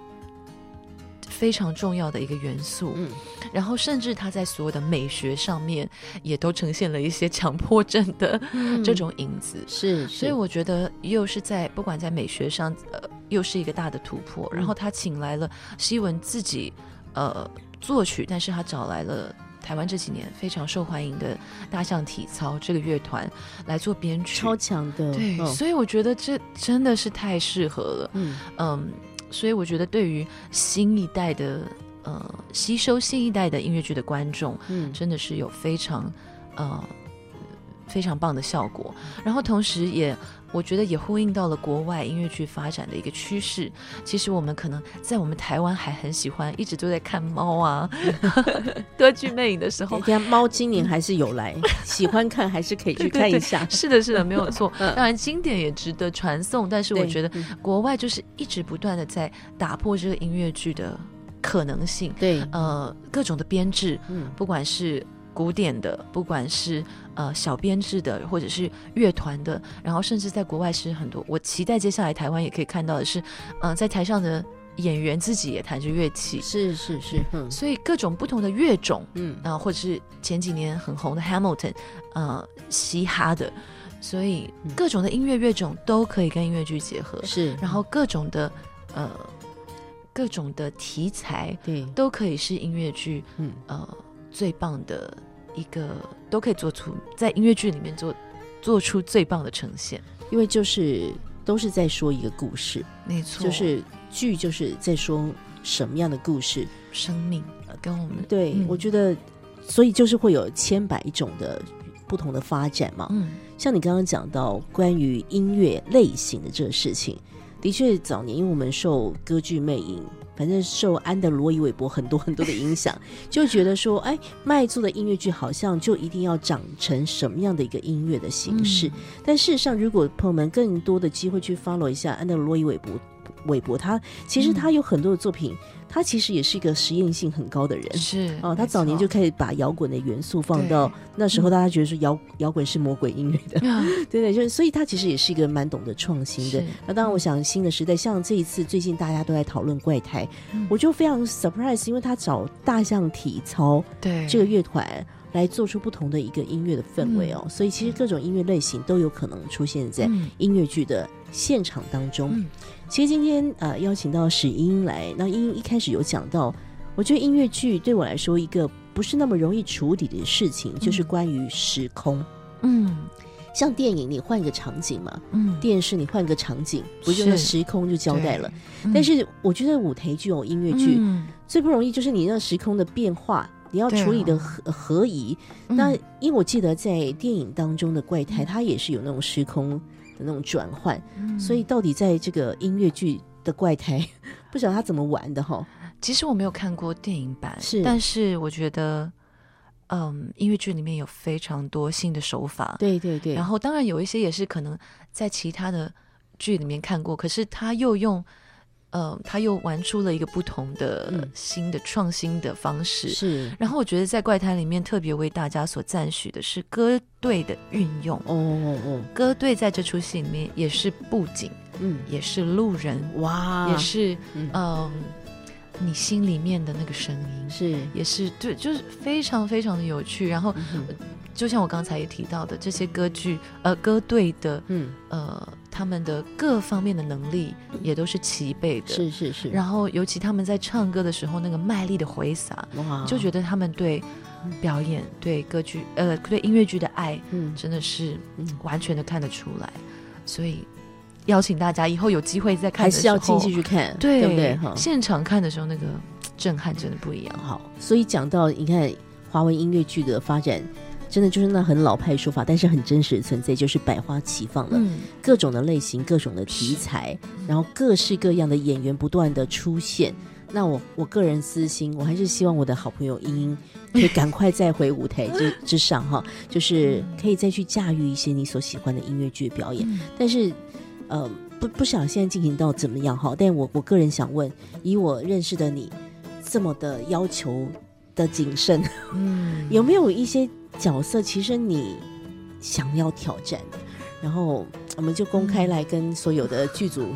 Speaker 1: 非常重要的一个元素。
Speaker 2: 嗯，
Speaker 1: 然后甚至他在所有的美学上面也都呈现了一些强迫症的这种影子。
Speaker 2: 是，
Speaker 1: 所以我觉得又是在不管在美学上，呃，又是一个大的突破。
Speaker 2: 嗯
Speaker 1: 然后他请来了希文自己，呃，作曲，但是他找来了台湾这几年非常受欢迎的大象体操这个乐团来做编曲。
Speaker 2: 超强的，
Speaker 1: 对，
Speaker 2: 嗯
Speaker 1: 所以我觉得这真的是太适合了。
Speaker 2: 嗯，
Speaker 1: 嗯，所以我觉得对于新一代的呃吸收新一代的音乐剧的观众，
Speaker 2: 嗯。
Speaker 1: 真的是有非常呃非常棒的效果。然后同时也我觉得也呼应到了国外音乐剧发展的一个趋势。其实我们可能在我们台湾还很喜欢，一直都在看猫啊 [laughs] 歌剧魅影的时候
Speaker 2: 人。家猫今年还是有来，喜欢看还是可以去看一下。
Speaker 1: 是的，是的，没有错。[laughs]
Speaker 2: 嗯
Speaker 1: 当然，经典也值得传颂，但是我觉得
Speaker 2: 嗯
Speaker 1: 国外就是一直不断的在打破这个音乐剧的可能性。
Speaker 2: 对，
Speaker 1: 呃，各种的编制，
Speaker 2: 嗯
Speaker 1: 不管是古典的，不管是呃小编制的，或者是乐团的，然后甚至在国外是很多。我期待接下来台湾也可以看到的是，呃，在台上的演员自己也弹着乐器，
Speaker 2: 是是是，嗯。
Speaker 1: 所以各种不同的乐种，
Speaker 2: 嗯。
Speaker 1: 啊、或者是前几年很红的 Hamilton，呃，嘻哈的，所以
Speaker 2: 嗯。
Speaker 1: 各种的音乐乐种都可以跟音乐剧结合，
Speaker 2: 是，
Speaker 1: 然后各种的呃各种的题材
Speaker 2: 对，
Speaker 1: 都可以是音乐剧
Speaker 2: 嗯。
Speaker 1: 呃最棒的一个，都可以做出在音乐剧里面做做出最棒的呈现。
Speaker 2: 因为就是都是在说一个故事，
Speaker 1: 没错，
Speaker 2: 就是剧就是在说什么样的故事。
Speaker 1: 生命呃跟我们
Speaker 2: 对，
Speaker 1: 嗯
Speaker 2: 我觉得，所以就是会有千百种的不同的发展嘛。
Speaker 1: 嗯
Speaker 2: 像你刚刚讲到关于音乐类型的这个事情，的确早年因为我们受歌剧魅影。反正受安德罗伊韦伯很多很多的影响，就觉得说，哎，卖座的音乐剧好像就一定要长成什么样的一个音乐的形式。但事实上，如果朋友们更多的机会去 follow 一下安德罗伊韦伯，韦伯他其实他有很多的作品，他其实也是一个实验性很高的人。
Speaker 1: 是
Speaker 2: 哦，他早年就开始把摇滚的元素放到那时候，大家觉得说摇摇滚是魔鬼音乐的，[laughs] [laughs] 对对，就是所以他其实也是一个蛮懂得创新的。那当然，我想新的时代，像这一次最近大家都在讨论怪胎，
Speaker 1: 嗯。
Speaker 2: 我就非常 surprise，因为他找大象体操
Speaker 1: 对。
Speaker 2: 这个乐团。来做出不同的一个音乐的氛围哦，所以其实各种音乐类型都有可能出现在
Speaker 1: 嗯。
Speaker 2: 音乐剧的现场当中。
Speaker 1: 嗯
Speaker 2: 其实今天呃邀请到史英英来，那英英一开始有讲到，我觉得音乐剧对我来说一个不是那么容易处理的事情，就是关于时空。
Speaker 1: 嗯。
Speaker 2: 像电影你换一个场景嘛，
Speaker 1: 嗯，
Speaker 2: 电视你换个场景，不就是。时空就交代了？
Speaker 1: 对，
Speaker 2: 但是我觉得舞台剧哦，音乐剧、
Speaker 1: 嗯。
Speaker 2: 最不容易就是你那时空的变化。你要处理的合合宜，
Speaker 1: 嗯。
Speaker 2: 那因为我记得在电影当中的怪胎，它也是有那种时空的那种转换，
Speaker 1: 嗯。
Speaker 2: 所以到底在这个音乐剧的怪胎，[laughs] 不晓得他怎么玩的哈。
Speaker 1: 其实我没有看过电影版，
Speaker 2: 是。
Speaker 1: 但是我觉得，嗯，音乐剧里面有非常多新的手法，
Speaker 2: 对对对，
Speaker 1: 然后当然有一些也是可能在其他的剧里面看过，可是他又用，呃，他又玩出了一个不同的、
Speaker 2: 嗯。
Speaker 1: 新的创新的方式。
Speaker 2: 是。
Speaker 1: 然后我觉得在怪胎里面特别为大家所赞许的是歌队的运用，
Speaker 2: 哦哦哦，
Speaker 1: 歌队在这出戏里面也是布景，
Speaker 2: 嗯，
Speaker 1: 也是路人，
Speaker 2: 哇，
Speaker 1: 也是
Speaker 2: 嗯。
Speaker 1: 嗯、你心里面的那个声音。
Speaker 2: 是。
Speaker 1: 也是对，就是非常非常的有趣。然后，
Speaker 2: 嗯
Speaker 1: 就像我刚才也提到的，这些歌剧呃歌队的
Speaker 2: 嗯，
Speaker 1: 呃他们的各方面的能力也都是齐备的。
Speaker 2: 是是是，
Speaker 1: 然后，尤其他们在唱歌的时候，那个卖力的挥洒，
Speaker 2: 哇，
Speaker 1: 就觉得他们对表演、对歌剧呃对音乐剧的爱，
Speaker 2: 嗯
Speaker 1: 真的是
Speaker 2: 嗯
Speaker 1: 完全的看得出来。所以，邀请大家以后有机会再看
Speaker 2: 还是要进去去看，
Speaker 1: 对
Speaker 2: 对不对？哈，
Speaker 1: 现场看的时候，那个震撼真的不一样。
Speaker 2: 好，所以讲到你看华文音乐剧的发展，真的就是那很老派说法，但是很真实的存在，就是百花齐放了，
Speaker 1: 嗯，
Speaker 2: 各种的类型、各种的题材，然后各式各样的演员不断的出现。那我我个人私心，我还是希望我的好朋友英英可以赶快再回舞台 [laughs] 之之上哈，就是可以再去驾驭一些你所喜欢的音乐剧表演。
Speaker 1: 嗯
Speaker 2: 但是，呃，不不想现在进行到怎么样哈。但我我个人想问，以我认识的你这么的要求的谨慎，
Speaker 1: 嗯。
Speaker 2: 有没有一些角色其实你想要挑战的？然后我们就公开来跟所有的剧组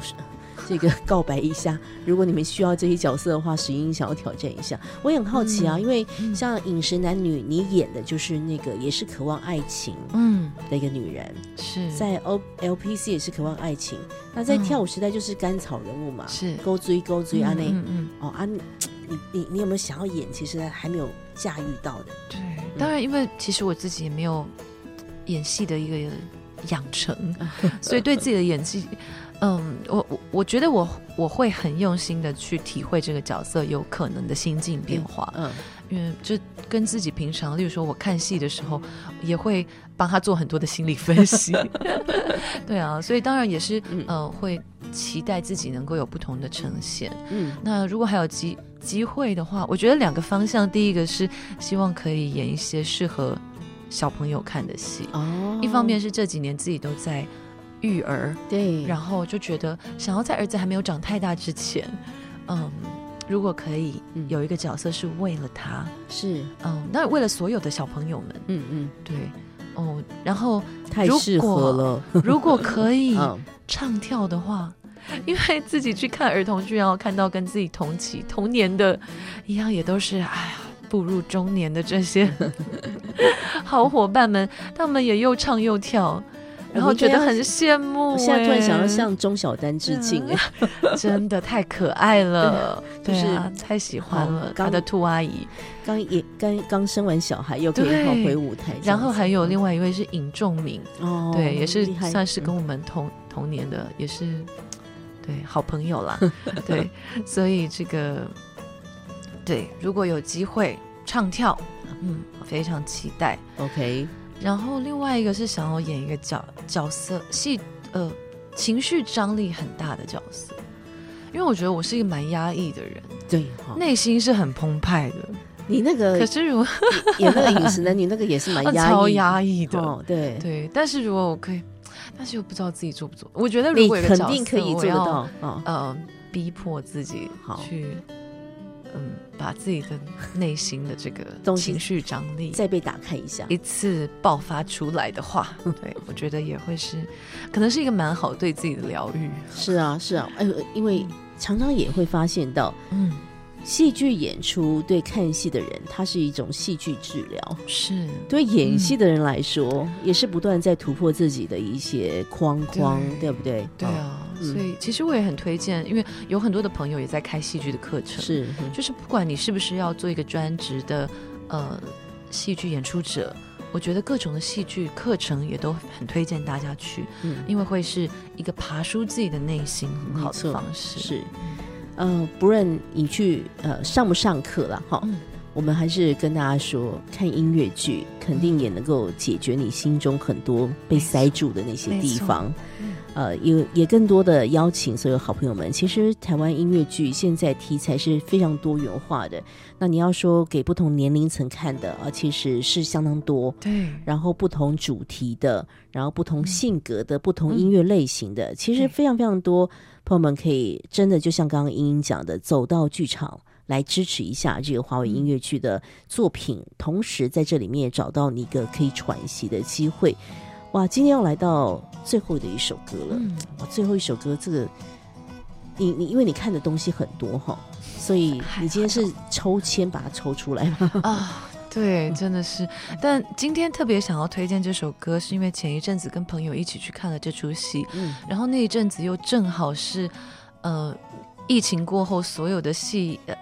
Speaker 2: 这个告白一下，[laughs] 如果你们需要这些角色的话，石英想要挑战一下。我也很好奇啊，
Speaker 1: 嗯
Speaker 2: 因为
Speaker 1: 嗯
Speaker 2: 像《饮食男女》，你演的就是那个也是渴望爱情
Speaker 1: 嗯。
Speaker 2: 的一个女人，
Speaker 1: 是。
Speaker 2: 在 O LPC 也是渴望爱情，那在
Speaker 1: 嗯。
Speaker 2: 跳舞时代就是甘草人物嘛，
Speaker 1: 是。
Speaker 2: 勾追勾追啊那、
Speaker 1: 嗯嗯。
Speaker 2: 哦啊，你你你你有没有想要演？其实还没有驾驭到的。
Speaker 1: 对，当然，因为其实我自己也没有演戏的一个养成，[laughs] 所以对自己的演技，嗯，我我我觉得我我会很用心的去体会这个角色有可能的心境变化，
Speaker 2: 嗯，
Speaker 1: 因为就跟自己平常，例如说我看戏的时候，也会帮他做很多的心理分析，[laughs] 对啊，所以当然也是
Speaker 2: 嗯
Speaker 1: 呃会期待自己能够有不同的呈现。
Speaker 2: 嗯
Speaker 1: 那如果还有机机会的话，我觉得两个方向，第一个是希望可以演一些适合小朋友看的戏，
Speaker 2: 哦，
Speaker 1: 一方面是这几年自己都在育儿，
Speaker 2: 对，
Speaker 1: 然后就觉得想要在儿子还没有长太大之前，嗯，如果可以
Speaker 2: 嗯。
Speaker 1: 有一个角色是为了他，
Speaker 2: 是。
Speaker 1: 嗯，那为了所有的小朋友们，
Speaker 2: 嗯嗯，
Speaker 1: 对，哦，然后
Speaker 2: 太适合了，
Speaker 1: 如果可以 [laughs]
Speaker 2: 嗯。
Speaker 1: 唱跳的话，因为自己去看儿童剧，然后看到跟自己同期同年的一样，也都是哎呀步入中年的这些 [laughs] [laughs] 好伙伴们，他们也又唱又跳，然后觉得很羡慕、
Speaker 2: 我现在突然想要
Speaker 1: 哎
Speaker 2: 向钟小丹致敬哎，[laughs]
Speaker 1: 真的太可爱了，
Speaker 2: 就是
Speaker 1: 太喜欢了他的兔阿姨。
Speaker 2: 刚也刚刚生完小孩，又可以跑回舞台，
Speaker 1: 然后还有另
Speaker 2: 外
Speaker 1: 外一位是尹仲明，
Speaker 2: 哦，
Speaker 1: 对，也是算是跟
Speaker 2: 嗯
Speaker 1: 我们同、同年的，也是对好朋友啦。[laughs] 对，所以这个对，如果有机会唱跳，嗯，非常期待。
Speaker 2: 嗯 OK，
Speaker 1: 然后另外一个是想要演一个角角色戏，呃，情绪张力很大的角色，因为我觉得我是一个蛮压抑的人，
Speaker 2: 对哈，
Speaker 1: 内心是很澎湃的。
Speaker 2: 你那个
Speaker 1: 可是如果
Speaker 2: 演那个饮食男女那个也是蛮 [laughs] 压抑，
Speaker 1: 超压抑的，
Speaker 2: 哦，对，
Speaker 1: 对，但是如果我可以，但是又不知道自己做不做。我觉得如
Speaker 2: 你肯
Speaker 1: 果有个角色
Speaker 2: 定可以做得到嗯。
Speaker 1: 呃，逼迫自己
Speaker 2: 好
Speaker 1: 去，嗯，把自己的内心的这个情绪张力
Speaker 2: 再被打开一下，
Speaker 1: 一次爆发出来的话，[laughs] 对我觉得也会是，可能是一个蛮好对自己的疗愈。
Speaker 2: 是啊，是啊，哎呦，因为常常也会发现到，
Speaker 1: 嗯，
Speaker 2: 戏剧演出对看戏的人，它是一种戏剧治疗；
Speaker 1: 是。
Speaker 2: 对演戏的人来说，也是不断在突破自己的一些框框，
Speaker 1: 对。
Speaker 2: 对不对？哦，
Speaker 1: 对啊，
Speaker 2: 嗯。
Speaker 1: 所以其实我也很推荐，因为有很多的朋友也在开戏剧的课程，
Speaker 2: 是，嗯。
Speaker 1: 就是不管你是不是要做一个专职的呃戏剧演出者，我觉得各种的戏剧课程也都很推荐大家去，
Speaker 2: 嗯。
Speaker 1: 因为会是一个爬梳自己的内心很好的方式。
Speaker 2: 是，呃，不论你去呃上不上课了哈，
Speaker 1: 嗯
Speaker 2: 我们还是跟大家说，看音乐剧肯定也能够解决你心中很多被塞住的那些地方。
Speaker 1: 嗯
Speaker 2: 呃，也也更多的邀请所有好朋友们。其实台湾音乐剧现在题材是非常多元化的。那你要说给不同年龄层看的啊，其实是相当多。
Speaker 1: 对，
Speaker 2: 然后不同主题的，然后不同性格的，不同音乐类型的，其实非常非常多。朋友们可以真的就像刚刚英英讲的，走到剧场来支持一下这个华为音乐剧的作品，同时在这里面也找到你一个可以喘息的机会。哇，今天要来到最后的一首歌了。
Speaker 1: 嗯，
Speaker 2: 哇，最后一首歌，这个你你因为你看的东西很多哈，所以你今天是抽签把它抽出来吗？
Speaker 1: 啊，对，真的是。但今天特别想要推荐这首歌，是因为前一阵子跟朋友一起去看了这出戏，
Speaker 2: 嗯，
Speaker 1: 然后那一阵子又正好是，呃，疫情过后所有的戏呃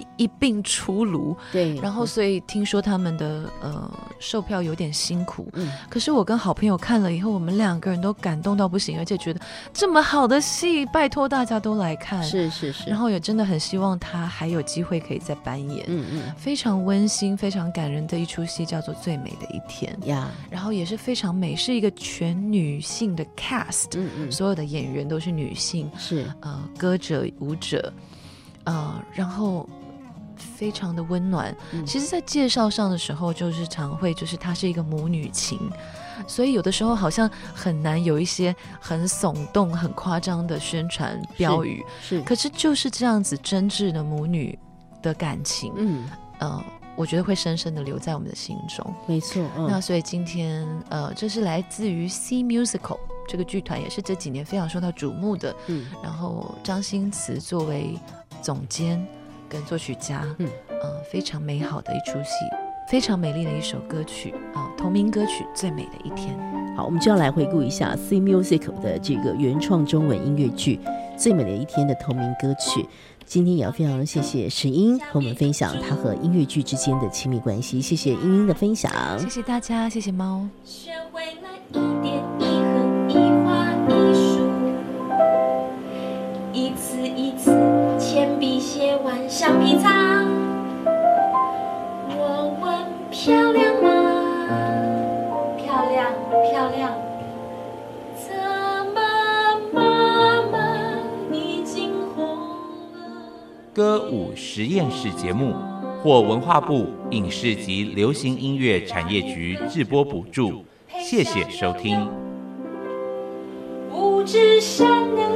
Speaker 1: 一一并出炉，
Speaker 2: 对。
Speaker 1: 然后所以听说他们的呃售票有点辛苦，
Speaker 2: 嗯，
Speaker 1: 可是我跟好朋友看了以后，我们两个人都感动到不行，而且觉得这么好的戏，拜托大家都来看，
Speaker 2: 是是是。
Speaker 1: 然后也真的很希望他还有机会可以再扮演。
Speaker 2: 嗯嗯
Speaker 1: 非常温馨、非常感人的一出戏，叫做《最美的一天》，
Speaker 2: 呀，
Speaker 1: 然后也是非常美，是一个全女性的 cast，、
Speaker 2: 嗯嗯
Speaker 1: 所有的演员都是女性，
Speaker 2: 是
Speaker 1: 呃，歌者、舞者，呃，然后非常的温暖。
Speaker 2: 嗯。
Speaker 1: 其实，在介绍上的时候，就是常会就是它是一个母女情，所以有的时候好像很难有一些很耸动、很夸张的宣传标语，
Speaker 2: 是，
Speaker 1: 可是就是这样子真挚的母女的感情，
Speaker 2: 嗯，
Speaker 1: 呃，我觉得会深深的留在我们的心中。
Speaker 2: 没错，嗯，
Speaker 1: 那所以今天，呃，这是来自于 C Musical 这个剧团，也是这几年非常受到瞩目的。
Speaker 2: 嗯，
Speaker 1: 然后张新慈作为总监跟作曲家，
Speaker 2: 嗯，
Speaker 1: 呃，非常美好的一出戏，非常美丽的一首歌曲啊、同名歌曲《最美的一天》。
Speaker 2: 好，我们就要来回顾一下 C Musical 的这个原创中文音乐剧《最美的一天》的同名歌曲。今天也要非常谢谢石英和我们分享她和音乐剧之间的亲密关系，谢谢英英的分享。
Speaker 1: 谢谢大家，谢谢猫。
Speaker 5: 学会了一点一横一画一竖，一次笔写完橡皮擦。我问漂亮吗？漂亮漂亮。怎么妈妈已经红了？
Speaker 9: 歌舞实验室节目获文化部影视及流行音乐产业局制播补助，谢谢收听。
Speaker 5: 不知善良